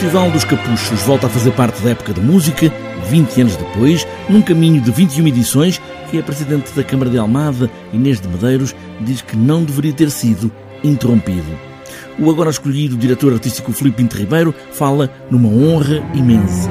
Festival dos Capuchos volta a fazer parte da época da música, 20 anos depois, num caminho de 21 edições, que a Presidente da Câmara de Almada, Inês de Medeiros, diz que não deveria ter sido interrompido. O agora escolhido diretor artístico Filipe Pinto Ribeiro fala numa honra imensa.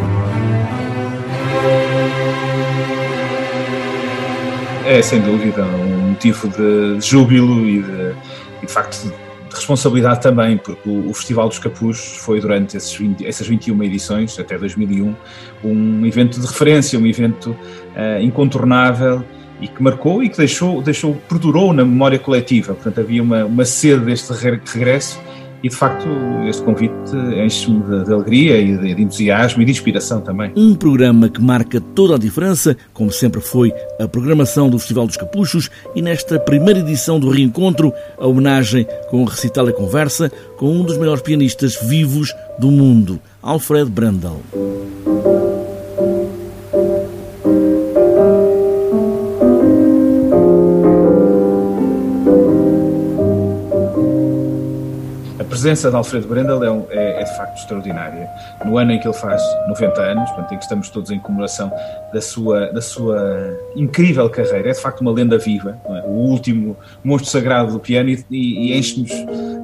É, sem dúvida, um motivo de júbilo e de, de facto de responsabilidade também, porque o, Festival dos Capuz foi durante esses 20, essas 21 edições, até 2001, um evento de referência, um evento uh, incontornável e que marcou e que deixou, deixou, perdurou na memória coletiva. Portanto, havia uma, uma sede deste regresso e de facto este convite enche-me de, de, alegria e de, de, entusiasmo e de inspiração também. Um programa que marca toda a diferença, como sempre foi a programação do Festival dos Capuchos e nesta primeira edição do Reencontro, a homenagem com o recital e conversa com um dos maiores pianistas vivos do mundo, Alfred Brandel. Presença de Alfredo Brendel é, é, é, de facto extraordinária. No ano em que ele faz 90 anos, portanto, em que estamos todos em comemoração da sua, da sua incrível carreira, é de facto uma lenda viva, é? o último monstro sagrado do piano e, e enche-nos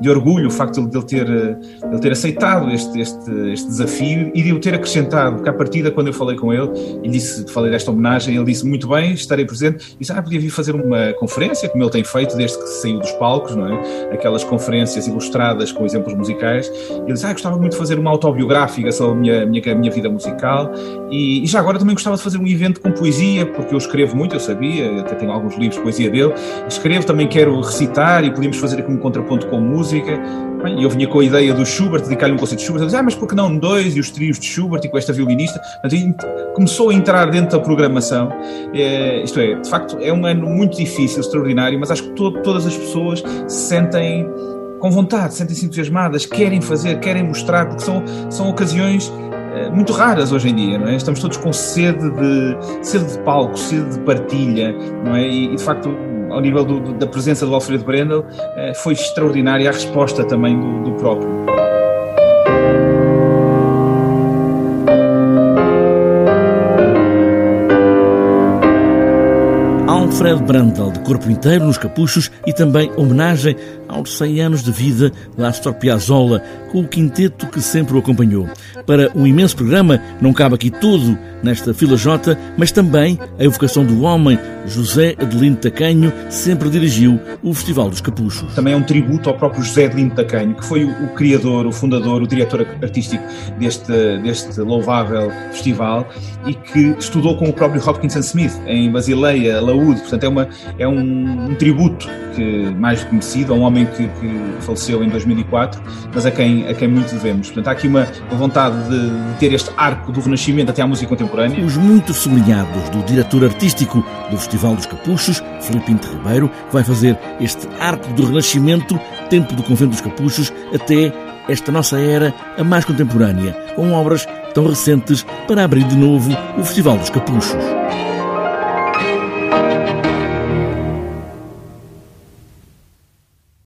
de orgulho o facto de ele ter, de ele ter aceitado este, este, este desafio e de o ter acrescentado, porque à partida, quando eu falei com ele e disse, falei desta homenagem, ele disse muito bem, estarei presente, e disse, ah, podia vir fazer uma conferência, como ele tem feito desde que saiu dos palcos, não é? Aquelas conferências ilustradas com exemplos musicais. Ele disse, ah, gostava muito de fazer uma autobiográfica sobre a minha, minha, a minha vida musical e, e, já agora também gostava de fazer um evento com poesia, porque eu escrevo muito, eu sabia, até tenho alguns livros de poesia dele. Escrevo, também quero recitar e podíamos fazer aqui um contraponto com música. E eu vinha com a ideia do Schubert, dedicar-lhe um conceito de Schubert. Ah, mas por que não dois? E os trios de Schubert e com esta violinista. Portanto, começou a entrar dentro da programação. É, isto é, de facto, é um ano muito difícil, extraordinário, mas acho que to todas as pessoas se sentem com vontade, sentem-se entusiasmadas, querem fazer, querem mostrar, porque são, são ocasiões eh, muito raras hoje em dia, não é? Estamos todos com sede de, sede de palco, sede de partilha, não é? E de facto, ao nível do, da presença do Alfredo Brendel, eh, foi extraordinária a resposta também do, do próprio. Alfred Brandel, de corpo inteiro nos capuchos e também homenagem aos 100 anos de vida de Astor Piazzolla, com o quinteto que sempre o acompanhou. Para um imenso programa, não cabe aqui tudo nesta fila J, mas também a evocação do homem, José Adelino Tacanho, sempre dirigiu o Festival dos Capuchos. Também é um tributo ao próprio José Adelino Tacanho, que foi o, criador, o fundador, o diretor artístico deste, deste louvável festival e que estudou com o próprio Hopkinson Smith em Basileia, Laúde. Portanto, é, uma, é um, um tributo que, mais conhecido a um homem que, que, faleceu em 2004, mas a quem, a quem muito devemos. Portanto, há aqui uma, vontade de, de ter este arco do Renascimento até à música contemporânea. Os muito sublinhados do diretor artístico do Festival dos Capuchos, Filipe Pinto Ribeiro, vai fazer este arco do Renascimento, tempo do Convento dos Capuchos, até esta nossa era, a mais contemporânea, com obras tão recentes para abrir de novo o Festival dos Capuchos.